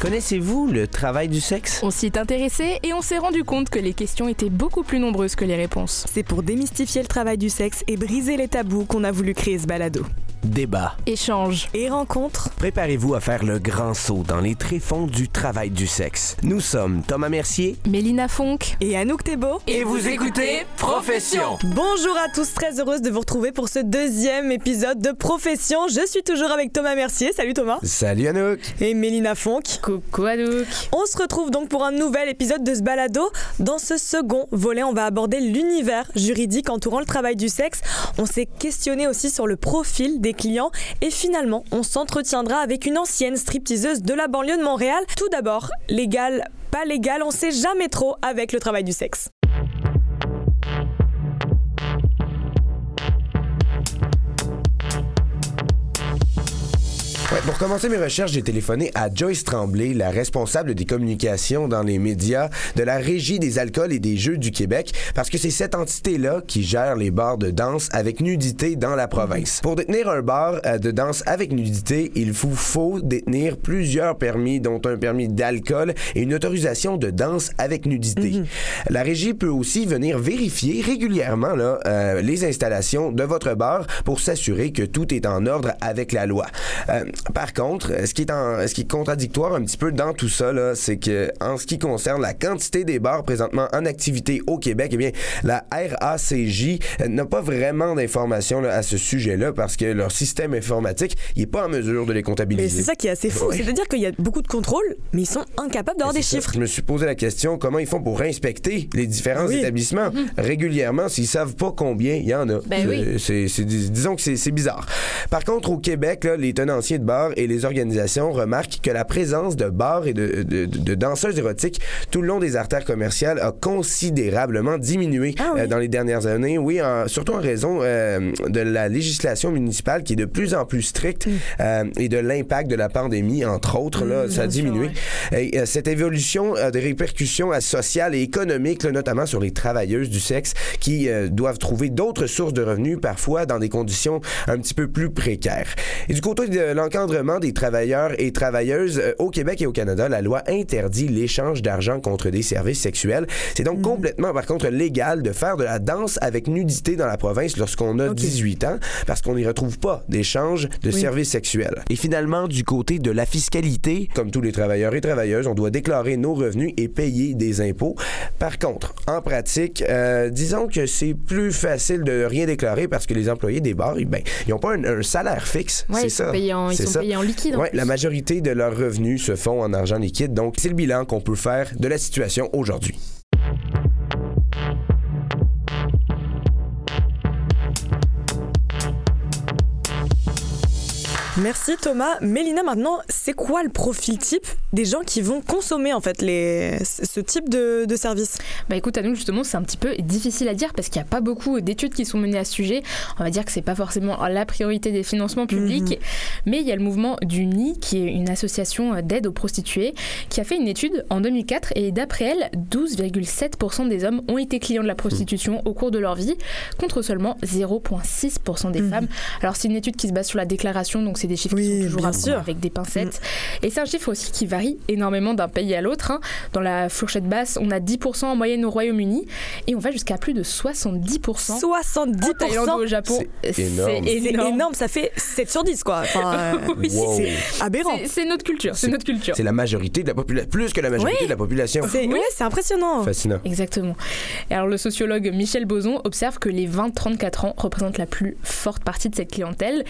Connaissez-vous le travail du sexe? On s'y est intéressé et on s'est rendu compte que les questions étaient beaucoup plus nombreuses que les réponses. C'est pour démystifier le travail du sexe et briser les tabous qu'on a voulu créer ce balado. Débat. Échange. Et rencontre. Préparez-vous à faire le grand saut dans les tréfonds du travail du sexe. Nous sommes Thomas Mercier Mélina Fonck. Et Anouk Thébault. Et vous écoutez Profession. Bonjour à tous, très heureuse de vous retrouver pour ce deuxième épisode de Profession. Je suis toujours avec Thomas Mercier. Salut Thomas. Salut Anouk. Et Mélina Fonck. Coucou Anouk. On se retrouve donc pour un nouvel épisode de ce balado. Dans ce second volet, on va aborder l'univers juridique entourant le travail du sexe. On s'est questionné aussi sur le profil des clients et finalement, on s'entretiendra avec une ancienne stripteaseuse de la banlieue de Montréal. Tout d'abord, légal, pas légal, on sait jamais trop avec le travail du sexe. Ouais, pour commencer mes recherches, j'ai téléphoné à Joyce Tremblay, la responsable des communications dans les médias de la Régie des alcools et des jeux du Québec, parce que c'est cette entité-là qui gère les bars de danse avec nudité dans la province. Pour détenir un bar euh, de danse avec nudité, il vous faut détenir plusieurs permis, dont un permis d'alcool et une autorisation de danse avec nudité. La Régie peut aussi venir vérifier régulièrement là, euh, les installations de votre bar pour s'assurer que tout est en ordre avec la loi. Euh, par contre, ce qui est en, ce qui est contradictoire un petit peu dans tout ça c'est que en ce qui concerne la quantité des bars présentement en activité au Québec, eh bien la RACJ euh, n'a pas vraiment d'informations à ce sujet-là parce que leur système informatique, il est pas en mesure de les Mais comptabiliser. c'est ça qui est assez fou. Ouais. C'est-à-dire qu'il y a beaucoup de contrôles, mais ils sont incapables d'avoir des C'est ça. chiffres. Je me suis posé la question comment ils font pour inspecter les différents Oui. établissements régulièrement s'ils savent pas combien il y en a? Ben oui. Euh, disons que c'est, c'est bizarre. Par contre, au Québec, là, les tenanciers de bars et les organisations remarquent que la présence de bars et de, de- danseuses érotiques tout le long des artères commerciales a considérablement diminué Ah oui. euh, dans les dernières années. Oui, en- surtout en raison euh, de la législation municipale qui est de plus en plus stricte Mm. euh, et de l'impact de la pandémie, entre autres. Là, ça a sûr, diminué. ouais. Et, cette évolution a des répercussions sociales et économiques, là, notamment sur les travailleuses du sexe qui doivent trouver d'autres sources de revenus, parfois dans des conditions un petit peu plus précaires. Et du côté de l'encadrement des travailleurs et travailleuses, euh, au Québec et au Canada, la loi interdit l'échange d'argent contre des services sexuels. C'est donc complètement, par contre, légal de faire de la danse avec nudité dans la province lorsqu'on a Ok. 18 ans, parce qu'on n'y retrouve pas d'échange de Oui. services sexuels. Et finalement, du côté de la fiscalité, Comme tous les travailleurs et travailleuses, on doit déclarer nos revenus et payer des impôts. Par contre, en pratique, euh, disons que c'est plus facile de rien déclarer parce que les employés des bars, ben, ils n'ont pas un, un salaire fixe. Ouais, c'est ça. en, ils sont ça. payés en liquide. en Ouais, plus. la majorité de leurs revenus se font en argent liquide. Donc, c'est le bilan qu'on peut faire de la situation aujourd'hui. Merci Thomas. Mélina, maintenant, c'est quoi le profil type des gens qui vont consommer en fait les, ce type de, de service? Bah écoute, à nous justement, c'est un petit peu difficile à dire parce qu'il n'y a pas beaucoup d'études qui sont menées à ce sujet. On va dire que c'est pas forcément la priorité des financements publics, mais il y a le mouvement du NI, qui est une association d'aide aux prostituées, qui a fait une étude en 2004 et d'après elle, 12,7% des hommes ont été clients de la prostitution au cours de leur vie, contre seulement 0,6% des Mhm. femmes. Alors c'est une étude qui se base sur la déclaration, donc c'est des chiffres Oui, qui sont toujours avec des pincettes. Et c'est un chiffre aussi qui varie énormément d'un pays à l'autre. hein. Dans la fourchette basse, on a 10% en moyenne au Royaume-uni et on va jusqu'à plus de 70% 70% en Thaïlande ou au Japon. C'est énorme. Ça fait 7 sur 10 quoi. Enfin, euh, Oui, Wow. c'est aberrant. C'est- notre culture, c'est notre culture. C'est la majorité de la population, plus que la majorité Oui. de la population. C'est ouais, c'est impressionnant. Fascinant. Exactement. Et alors le sociologue Michel Boson observe que les 20-34 ans représentent la plus forte partie de cette clientèle.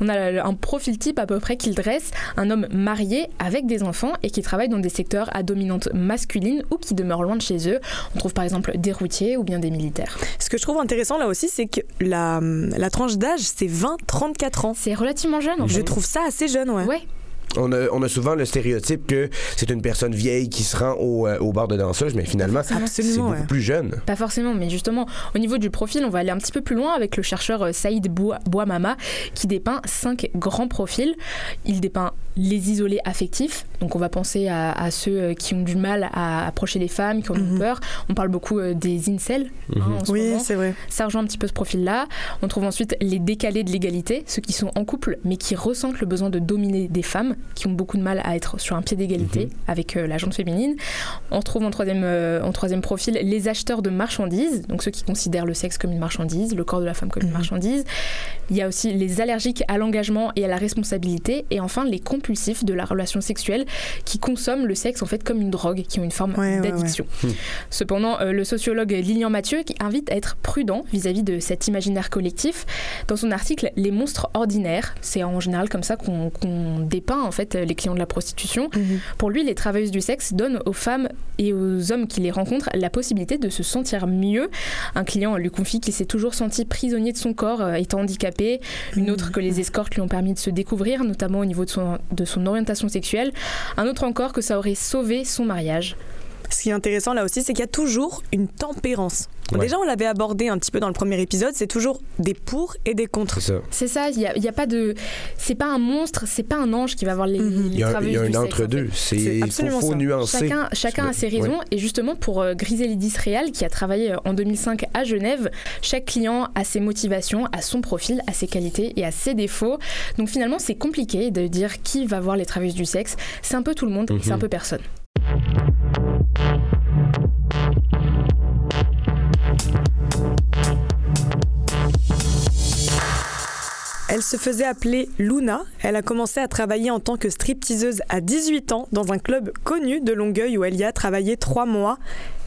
On a un profil type à peu près qu'il dresse, un homme marié avec des enfants et qui travaille dans des secteurs à dominante masculine ou qui demeure loin de chez eux. On trouve par exemple des routiers ou bien des militaires. Ce que je trouve intéressant là aussi, c'est que la, la tranche d'âge, c'est 20-34 ans. C'est relativement jeune en Je fait. trouve ça assez jeune, ouais. Ouais, On a, on a souvent le stéréotype que c'est une personne vieille qui se rend au, euh, au bar de danseuse, mais finalement, c'est Absolument, beaucoup ouais. plus jeune. Pas forcément, mais justement, au niveau du profil, on va aller un petit peu plus loin avec le chercheur euh, Saïd Boua- Bouamama qui dépeint cinq grands profils. Il dépeint les isolés affectifs. Donc on va penser à, ceux euh, qui ont du mal à approcher les femmes, qui ont mhm. peur. On parle beaucoup des incels. Hein, mhm. oui, c'est vrai. Ça rejoint un petit peu ce profil-là. On trouve ensuite les décalés de l'égalité, ceux qui sont en couple mais qui ressentent le besoin de dominer des femmes, qui ont beaucoup de mal à être sur un pied d'égalité mhm. avec la gente féminine. On trouve en troisième, en troisième profil les acheteurs de marchandises, donc ceux qui considèrent le sexe comme une marchandise, le corps de la femme comme une marchandise. Il y a aussi les allergiques à l'engagement et à la responsabilité. Et enfin, les compulsifs de la relation sexuelle qui consomment le sexe en fait comme une drogue, qui ont une forme d'addiction. Hmm. Cependant, euh, le sociologue Lilian Mathieu qui invite à être prudent vis-à-vis de cet imaginaire collectif. Dans son article Les monstres ordinaires, c'est en général comme ça qu'on dépeint en fait les clients de la prostitution. Mhm. Pour lui, les travailleuses du sexe donnent aux femmes et aux hommes qui les rencontrent la possibilité de se sentir mieux. Un client lui confie qu'il s'est toujours senti prisonnier de son corps, euh, étant handicapé. Une autre que les escortes lui ont permis de se découvrir, notamment au niveau de son, de son orientation sexuelle. Un autre encore que ça aurait sauvé son mariage. Ce qui est intéressant là aussi, c'est qu'il y a toujours une tempérance. Déjà, on l'avait abordé un petit peu dans le premier épisode, c'est toujours des pour et des contre. C'est ça, il n'y a, y a, pas de. C'est pas un monstre, c'est pas un ange qui va avoir les. Mhm. Il y a, y a un entre-deux, c'est faut, faut nuancer. Chacun, chacun a ses raisons, et justement, pour euh, Griselidis Real, qui a travaillé euh, en 2005 à Genève, chaque client a ses motivations, a son profil, a ses qualités et a ses défauts. Donc finalement, c'est compliqué de dire qui va voir les travailleuses du sexe. C'est un peu tout le monde, c'est un peu personne. Elle se faisait appeler Luna. Elle a commencé à travailler en tant que stripteaseuse à 18 ans dans un club connu de Longueuil où elle y a travaillé trois mois.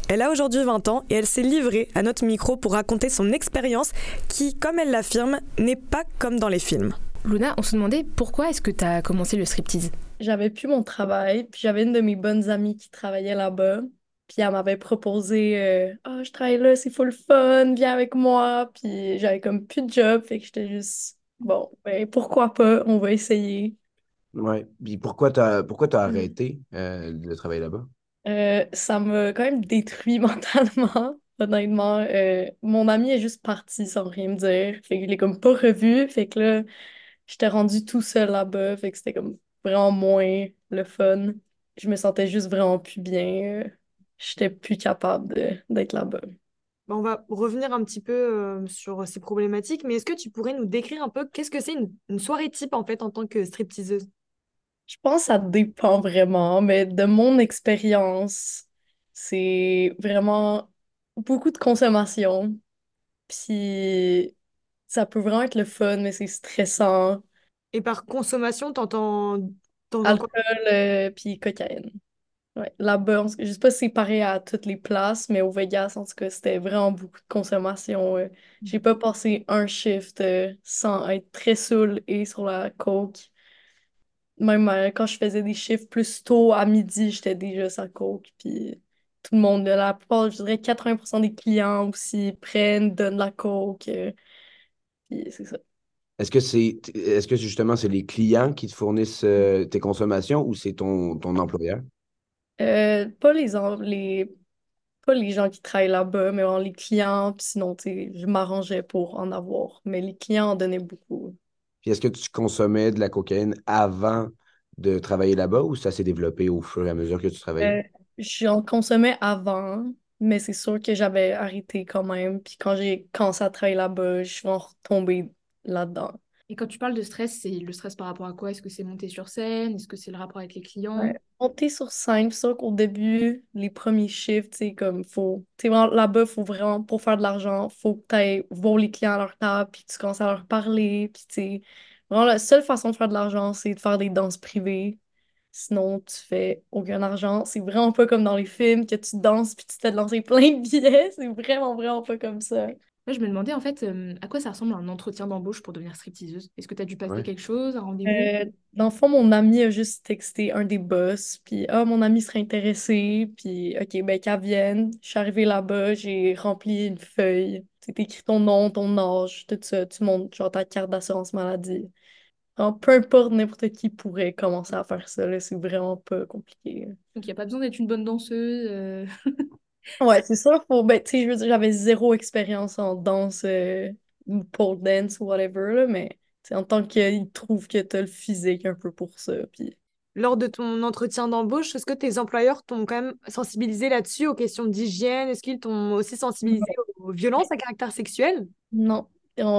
Elle a aujourd'hui 20 ans et elle s'est livrée à notre micro pour raconter son expérience qui, comme elle l'affirme, n'est pas comme dans les films. Luna, on se demandait pourquoi est-ce que tu as commencé le striptease? J'avais plus mon travail, puis j'avais une de mes bonnes amies qui travaillait là-bas. Puis elle m'avait proposé euh, Ah, je travaille là, c'est full fun, viens avec moi. Puis j'avais comme plus de job, fait que j'étais juste Bon, ben pourquoi pas, on va essayer. Ouais. Puis pourquoi t'as pourquoi as mm. arrêté euh, de travailler là-bas? Euh, ça m'a quand même détruit mentalement, honnêtement. Euh, mon ami est juste parti sans rien me dire. Fait que je l'ai comme pas revu. Fait que là, j'étais rendue tout seul là-bas. Fait que c'était comme vraiment moins le fun. Je me sentais juste vraiment plus bien. J'étais plus capable d'être là-bas. Bah, on va revenir un petit peu euh, sur ces problématiques, mais est-ce que tu pourrais nous décrire un peu qu'est-ce que c'est une, soirée type en fait en tant que stripteaseuse? Je pense que ça dépend vraiment, mais de mon expérience, c'est vraiment beaucoup de consommation. Puis ça peut vraiment être le fun, mais c'est stressant. Et par consommation, t'entends... Alcool, euh, puis cocaïne. Ouais, là-bas, je sais pas si c'est pareil à toutes les places, mais au Vegas, en tout cas, c'était vraiment beaucoup de consommation. Euh. J'ai pas passé un shift euh, sans être très saoul et sur la coke. Même euh, quand je faisais des shifts plus tôt à midi, j'étais déjà sur la coke. Puis tout le monde, la plupart, je dirais 80% des clients aussi prennent, donnent la coke. puis c'est ça. Est-ce que c'est est-ce que justement c'est les clients qui te fournissent tes consommations ou c'est ton, ton employeur? Euh, pas les, les, pas les gens qui travaillent là-bas, mais les clients. sinon, je m'arrangeais pour en avoir. Mais les clients en donnaient beaucoup. Puis est-ce que tu consommais de la cocaïne avant de travailler là-bas ou ça s'est développé au fur et à mesure que tu travaillais? Euh, j'en consommais avant, mais c'est sûr que j'avais arrêté quand même. Puis quand j'ai commencé à travailler là-bas, je suis retombée là-dedans. Et quand tu parles de stress, c'est le stress par rapport à quoi? Est-ce que c'est monter sur scène? Est-ce que c'est le rapport avec les clients? Monter sur scène, c'est sûr qu'au début, les premiers chiffres, c'est comme, faut, là-bas, faut vraiment, pour faire de l'argent, faut que tu ailles voir les clients à leur table, puis tu commences à leur parler, puis tu vraiment, la seule façon de faire de l'argent, c'est de faire des danses privées. Sinon, tu fais aucun argent. C'est vraiment pas comme dans les films que tu danses puis tu te lancer plein de billets. C'est vraiment, vraiment pas comme ça. Moi, je me demandais en fait à quoi ça ressemble un entretien d'embauche pour devenir stripteaseuse? Est-ce que tu as dû passer quelque chose, un rendez-vous? Euh, Dans le fond, mon ami a juste texté un des boss, puis ah, mon ami serait intéressé, puis ok, ben qu'elle vienne. Je suis arrivée là-bas, j'ai rempli une feuille. C'est écrit ton nom, ton âge, tout ça. Tu montres genre ta carte d'assurance maladie. peu importe, n'importe qui pourrait commencer à faire ça. C'est vraiment pas compliqué. Donc, il n'y a pas besoin d'être une bonne danseuse. Euh. Ouais, c'est ça. Faut, ben, tu sais, je veux dire, j'avais zéro expérience en danse, euh, pole dance ou whatever, là, mais en tant qu'ils trouvent que tu as le physique un peu pour ça. Puis... Lors de ton entretien d'embauche, est-ce que tes employeurs t'ont quand même sensibilisé là-dessus aux questions d'hygiène? Est-ce qu'ils t'ont aussi sensibilisé aux violences à caractère sexuel? Non.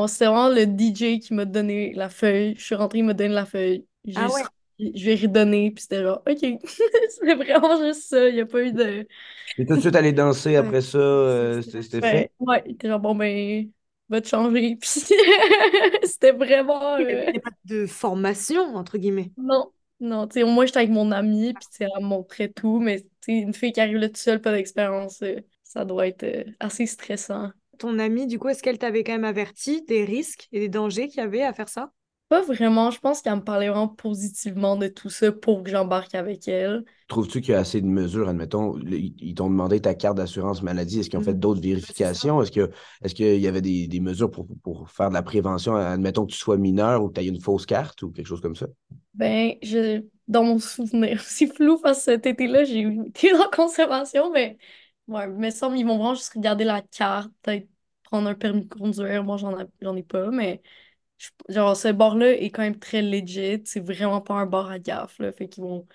C'est vraiment le DJ qui m'a donné la feuille. Je suis rentrée, il m'a donné la feuille. Ah ouais. Je vais redonner, puis c'était genre, OK. c'était vraiment juste ça. Il n'y a pas eu de. Et tout de suite aller danser après ça, euh, c'était fait? Ouais, il était genre, bon, ben, va te changer. Puis c'était vraiment. Il n'y avait pas de formation, entre guillemets? Non, non. Tu sais, moi, j'étais avec mon amie, puis elle me montrait tout, mais tu sais, une fille qui arrive là toute seule, pas d'expérience, euh, ça doit être euh, assez stressant. Ton amie, du coup, est-ce qu'elle t'avait quand même averti des risques et des dangers qu'il y avait à faire ça? Pas vraiment. Je pense qu'elle me parlait vraiment positivement de tout ça pour que j'embarque avec elle. Trouves-tu qu'il y a assez de mesures? Admettons, ils t'ont demandé ta carte d'assurance maladie. Est-ce qu'ils ont fait d'autres vérifications? Est-ce que est-ce qu'il y avait des, mesures pour, pour, faire de la prévention? Admettons que tu sois mineur ou que tu aies une fausse carte ou quelque chose comme ça? Ben, je, dans mon souvenir, c'est flou parce que cet été-là, j'ai été en conservation, mais ouais, me semble ils vont vraiment juste regarder la carte, peut-être prendre un permis de conduire. Moi, j'en ai pas, mais genre, ce bar-là est quand même très legit. C'est vraiment pas un bar à gaffe, là. Fait qu'ils vont.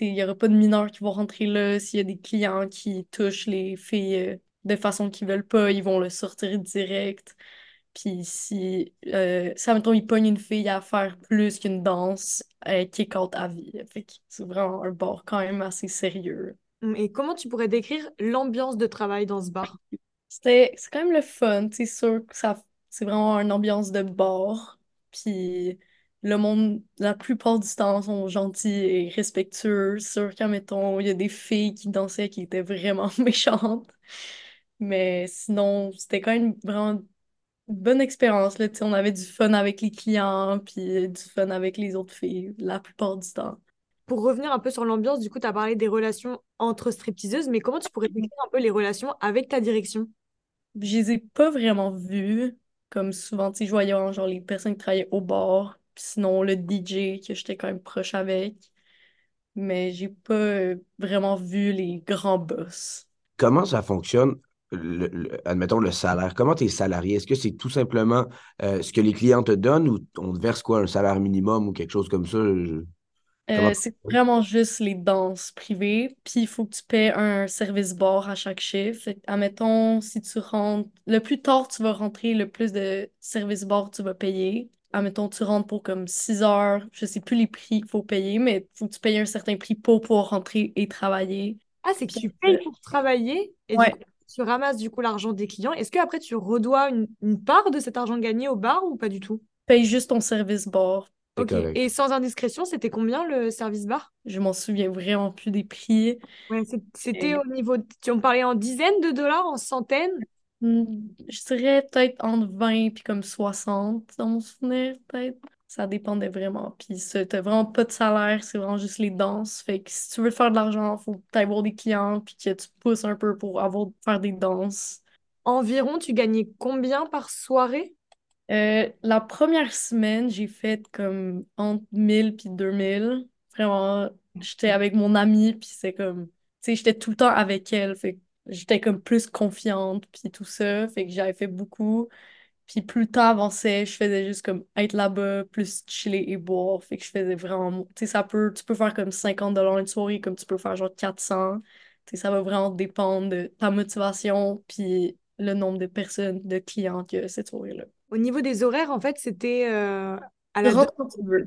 Il n'y aura pas de mineurs qui vont rentrer là. S'il y a des clients qui touchent les filles euh, de façon qu'ils veulent pas, ils vont le sortir direct. Puis si, euh, ça mettons, ils pognent une fille à faire plus qu'une danse, euh, kick out à vie. Fait que c'est vraiment un bar quand même assez sérieux. Et comment tu pourrais décrire l'ambiance de travail dans ce bar? C'était, c'est quand même le fun. C'est sûr que ça c'est vraiment une ambiance de bar. Puis le monde, la plupart du temps, sont gentils et respectueux. Sûr qu'à mettons, il y a des filles qui dansaient qui étaient vraiment méchantes. Mais sinon, c'était quand même vraiment une bonne expérience. Là. On avait du fun avec les clients, puis du fun avec les autres filles, la plupart du temps. Pour revenir un peu sur l'ambiance, du coup, tu as parlé des relations entre stripteaseuses, mais comment tu pourrais décrire un peu les relations avec ta direction? Je les ai pas vraiment vues. Comme souvent, tu sais, je voyais genre les personnes qui travaillaient au bar, puis sinon le DJ que j'étais quand même proche avec. Mais j'ai pas euh, vraiment vu les grands boss. Comment ça fonctionne? admettons le salaire? Comment tu es salarié? Est-ce que c'est tout simplement euh, ce que les clients te donnent ou on te verse quoi, un salaire minimum ou quelque chose comme ça? Euh, c'est vraiment juste les danses privées. Puis il faut que tu paies un service bar à chaque chiffre. admettons, si tu rentres, le plus tard tu vas rentrer, le plus de service bar tu vas payer. Admettons, tu rentres pour comme 6 heures, je sais plus les prix qu'il faut payer, mais il faut que tu payes un certain prix pour pouvoir rentrer et travailler. Ah, c'est que tu payes pour travailler et tu ramasses du coup l'argent des clients. Est-ce que après tu redois une, une part de cet argent gagné au bar ou pas du tout? Paye juste ton service bar. Ok. Et sans indiscrétion, c'était combien le service bar? Je m'en souviens vraiment plus des prix. Ouais, c'était au niveau. Tu en parlais en dizaines de dollars, en centaines? Hmm, Je dirais peut-être entre 20 puis comme 60 dans mon souvenir, peut-être. Ça dépendait vraiment. Puis t'as vraiment pas de salaire, c'est vraiment juste les danses. Fait que si tu veux faire de l'argent, faut que avoir des clients puis que tu pousses un peu pour avoir faire des danses. Environ, tu gagnais combien par soirée? Euh, la première semaine, j'ai fait comme entre 1000 puis 2000. Vraiment, j'étais avec mon amie, puis c'est comme, tu sais, j'étais tout le temps avec elle, fait j'étais comme plus confiante, puis tout ça, fait que j'avais fait beaucoup. Puis plus le temps avançait, je faisais juste comme être là-bas, plus chiller et boire, fait que je faisais vraiment, tu sais, ça peut, tu peux faire comme 50 dollars une soirée, comme tu peux faire genre 400. Tu sais, ça va vraiment dépendre de ta motivation, puis le nombre de personnes, de clients que cette soirée-là. Au niveau des horaires, en fait, c'était euh, à la... Tu rentres quand tu veux.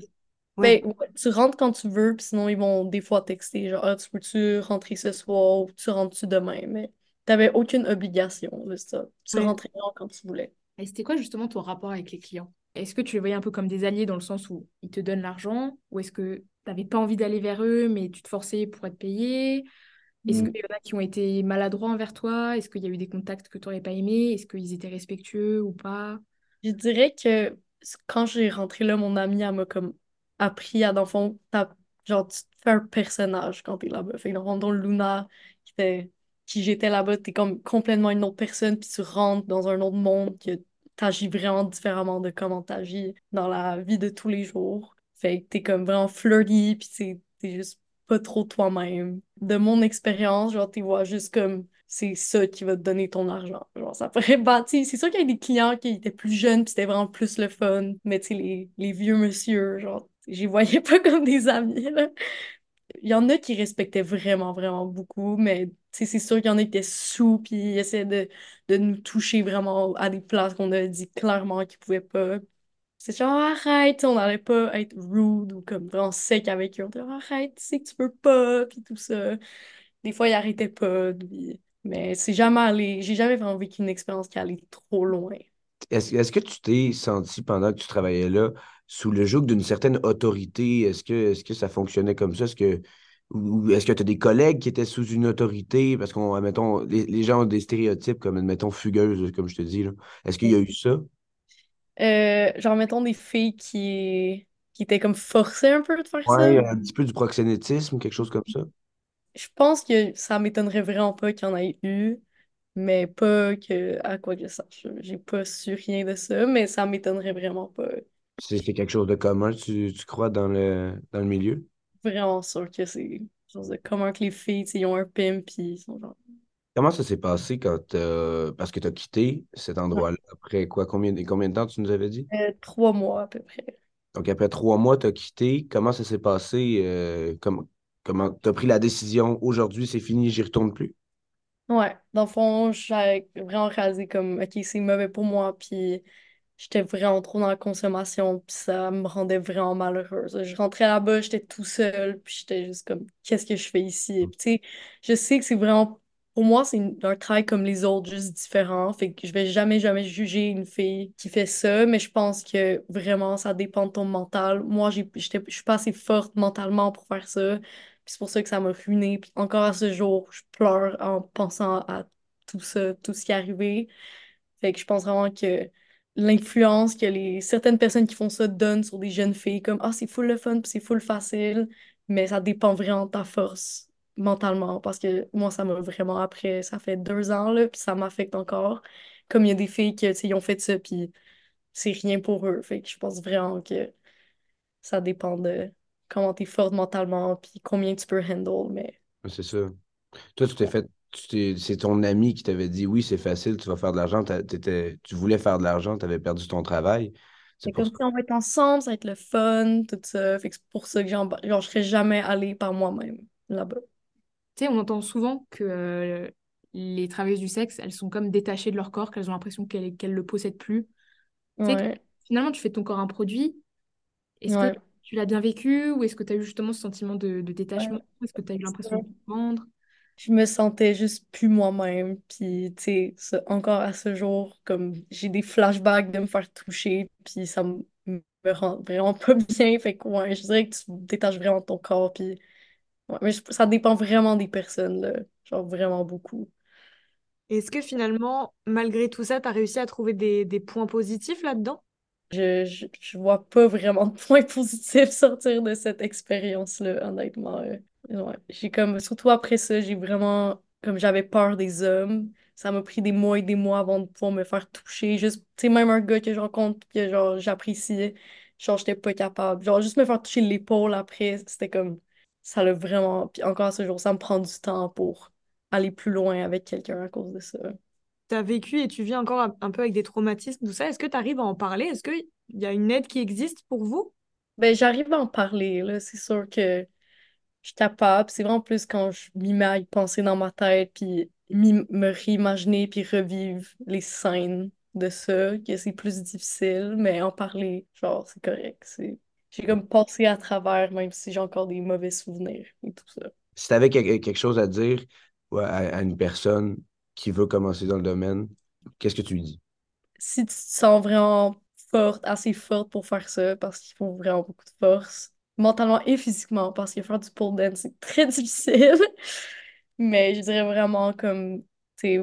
Ben, tu rentres quand tu veux, puis sinon, ils vont des fois texter, genre, ah, tu peux-tu rentrer ce soir ou tu rentres-tu demain? Mais t'avais aucune obligation de ça. Tu rentrais quand tu voulais. Et c'était quoi justement ton rapport avec les clients? Est-ce que tu les voyais un peu comme des alliés dans le sens où ils te donnent l'argent ou est-ce que tu n'avais pas envie d'aller vers eux mais tu te forçais pour être payé? Est-ce mm. qu'il y en a qui ont été maladroits envers toi? Est-ce qu'il y a eu des contacts que tu n'aurais pas aimés? Est-ce qu'ils étaient respectueux ou pas? Je dirais que quand j'ai rentré là, mon amie, elle m'a comme appris à, dans le fond, genre, tu fais un personnage quand t'es là-bas. Fait que dans le Luna, qui, était, qui j'étais là-bas, t'es comme complètement une autre personne, puis tu rentres dans un autre monde, que t'agis vraiment différemment de comment t'agis dans la vie de tous les jours. Fait que t'es comme vraiment flirty, puis t'es juste pas trop toi-même. De mon expérience, genre, tu vois juste comme c'est ça qui va te donner ton argent. Genre, ça pourrait bâtir. C'est sûr qu'il y a des clients qui étaient plus jeunes, puis c'était vraiment plus le fun. Mais tu sais, les, les vieux monsieur, genre, j'y voyais pas comme des amis, là. Il y en a qui respectaient vraiment, vraiment beaucoup, mais c'est sûr qu'il y en a qui étaient sous, puis ils essaient de, de nous toucher vraiment à des places qu'on a dit clairement qu'ils pouvaient pas. C'est genre, arrête, on n'allait pas être rude ou comme vraiment sec avec eux. On disait, arrête, tu sais que tu peux pas, puis tout ça. Des fois, ils arrêtaient pas, mais c'est jamais allé, j'ai jamais vraiment vécu une expérience qui allait trop loin. Est-ce est que tu t'es senti pendant que tu travaillais là sous le joug d'une certaine autorité? Est-ce que, est que ça fonctionnait comme ça? Est-ce que, ou est-ce que tu as des collègues qui étaient sous une autorité? Parce qu'on, admettons, les, les, gens ont des stéréotypes comme, admettons, fugueuses, comme je te dis. Est-ce qu'il y a eu ça? Euh, genre, mettons des filles qui, qui étaient comme forcées un peu de faire ça. Ouais, un petit peu du proxénétisme, quelque chose comme ça. Je pense que ça m'étonnerait vraiment pas qu'il y en ait eu, mais pas que, à quoi que je sache. J'ai pas su rien de ça, mais ça m'étonnerait vraiment pas. C'est quelque chose de commun, tu, tu crois, dans le, dans le milieu? Vraiment sûr que c'est quelque chose de commun que les filles, ils ont un pimp, puis ils sont genre Comment ça s'est passé quand parce que tu as quitté cet endroit-là après quoi? Combien, combien de temps tu nous avais dit? Euh, trois mois à peu près. Donc après trois mois, tu as quitté. Comment ça s'est passé? Euh, comment tu as pris la décision aujourd'hui, c'est fini, j'y retourne plus? Ouais, dans le fond, j'ai vraiment réalisé comme OK, c'est mauvais pour moi, puis j'étais vraiment trop dans la consommation, puis ça me rendait vraiment malheureuse. Je rentrais là-bas, j'étais tout seul, puis j'étais juste comme qu'est-ce que je fais ici? Puis tu sais, je sais que c'est vraiment pour moi, c'est un travail comme les autres, juste différent. Fait que je vais jamais, jamais juger une fille qui fait ça, mais je pense que vraiment, ça dépend de ton mental. Moi, je suis pas assez forte mentalement pour faire ça. c'est pour ça que ça m'a ruiné. Puis encore à ce jour, je pleure en pensant à tout ça, tout ce qui est arrivé. Fait que je pense vraiment que l'influence que les certaines personnes qui font ça donnent sur des jeunes filles, comme Ah, c'est full le fun, puis c'est full facile, mais ça dépend vraiment de ta force mentalement parce que moi, ça m'a vraiment après, ça fait deux ans, là, puis ça m'affecte encore. Comme il y a des filles qui, ont fait ça, puis c'est rien pour eux. Fait que je pense vraiment que ça dépend de comment tu es forte mentalement, puis combien tu peux handle, mais... C'est ça. Toi, tu t'es fait... C'est ton ami qui t'avait dit, oui, c'est facile, tu vas faire de l'argent, tu voulais faire de l'argent, tu avais perdu ton travail. C'est comme si on va être ensemble, ça va être le fun, tout ça. Fait que c'est pour ça que genre, je serais jamais allée par moi-même là-bas. Tu sais, on entend souvent que euh, les travailleuses du sexe, elles sont comme détachées de leur corps, qu'elles ont l'impression qu'elles ne le possèdent plus. finalement, tu fais de ton corps un produit. Est-ce que tu l'as bien vécu ou est-ce que tu as eu justement ce sentiment de, détachement? Est-ce que tu as eu l'impression de vendre je me sentais juste plus moi-même. Puis, tu sais, encore à ce jour, comme j'ai des flashbacks de me faire toucher, puis ça me, rend vraiment pas bien. Fait que, ouais, je dirais que tu détaches vraiment ton corps, puis mais ça dépend vraiment des personnes, là. Genre vraiment beaucoup. Est-ce que finalement, malgré tout ça, tu as réussi à trouver des, points positifs là-dedans? Je, je, vois pas vraiment de points positifs sortir de cette expérience-là, honnêtement. J'ai comme, surtout après ça, j'ai vraiment, comme j'avais peur des hommes. Ça m'a pris des mois et des mois avant de pouvoir me faire toucher. Juste, tu sais, même un gars que je rencontre, que genre, j'appréciais, genre, j'étais pas capable. Genre, juste me faire toucher l'épaule après, c'était comme, ça l'a vraiment. Puis encore ce jour, ça me prend du temps pour aller plus loin avec quelqu'un à cause de ça. Tu as vécu et tu vis encore un peu avec des traumatismes, tout ça. Est-ce que tu arrives à en parler? Est-ce qu'il y a une aide qui existe pour vous? Ben, j'arrive à en parler, là. C'est sûr que je suis capable. C'est vraiment plus quand je m'y mets à y penser dans ma tête, puis me réimaginer, puis revivre les scènes de ça, que c'est plus difficile. Mais en parler, genre, c'est correct. C'est j'ai comme passé à travers, même si j'ai encore des mauvais souvenirs et tout ça. Si tu avais quelque chose à dire à, une personne qui veut commencer dans le domaine, qu'est-ce que tu lui dis? Si tu te sens vraiment forte, assez forte pour faire ça, parce qu'il faut vraiment beaucoup de force, mentalement et physiquement, parce que faire du pole dance, c'est très difficile. Mais je dirais vraiment comme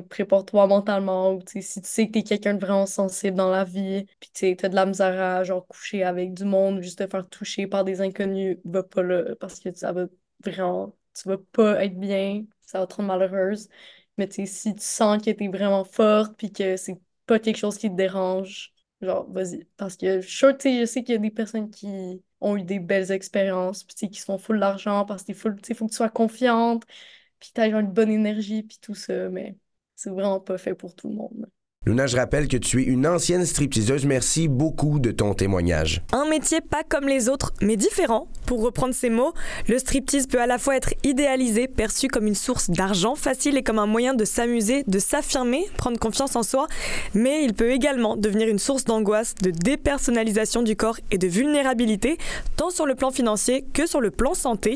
prépare-toi mentalement ou si tu sais que t'es quelqu'un de vraiment sensible dans la vie puis tu as de la misère genre coucher avec du monde juste te faire toucher par des inconnus va pas là parce que ça va vraiment tu vas pas être bien ça va te rendre malheureuse. Mais si tu sens que t'es vraiment forte puis que c'est pas quelque chose qui te dérange genre vas-y. Parce que je sais qu'il y a des personnes qui ont eu des belles expériences, puis qui se font full l'argent parce qu'il faut, faut que tu sois confiante, puis tu as une bonne énergie, puis tout ça, mais c'est vraiment pas fait pour tout le monde. Luna, je rappelle que tu es une ancienne stripteaseuse. Merci beaucoup de ton témoignage. Un métier pas comme les autres, mais différent. Pour reprendre ces mots, le striptease peut à la fois être idéalisé, perçu comme une source d'argent facile et comme un moyen de s'amuser, de s'affirmer, prendre confiance en soi, mais il peut également devenir une source d'angoisse, de dépersonnalisation du corps et de vulnérabilité, tant sur le plan financier que sur le plan santé.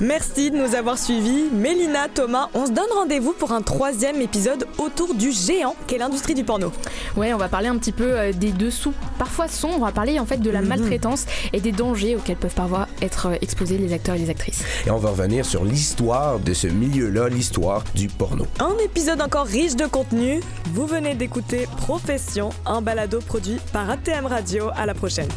Merci de nous avoir suivis. Mélina, Thomas, on se donne rendez-vous pour un troisième épisode autour du géant qu'est l'industrie du porno. Ouais, on va parler un petit peu euh, des dessous, parfois sombres. On va parler en fait de la mhm. maltraitance et des dangers auxquels peuvent parfois être euh, exposés les acteurs et les actrices. Et on va revenir sur l'histoire de ce milieu-là, l'histoire du porno. Un épisode encore riche de contenu. Vous venez d'écouter Profession, un balado produit par ATM Radio. À la prochaine.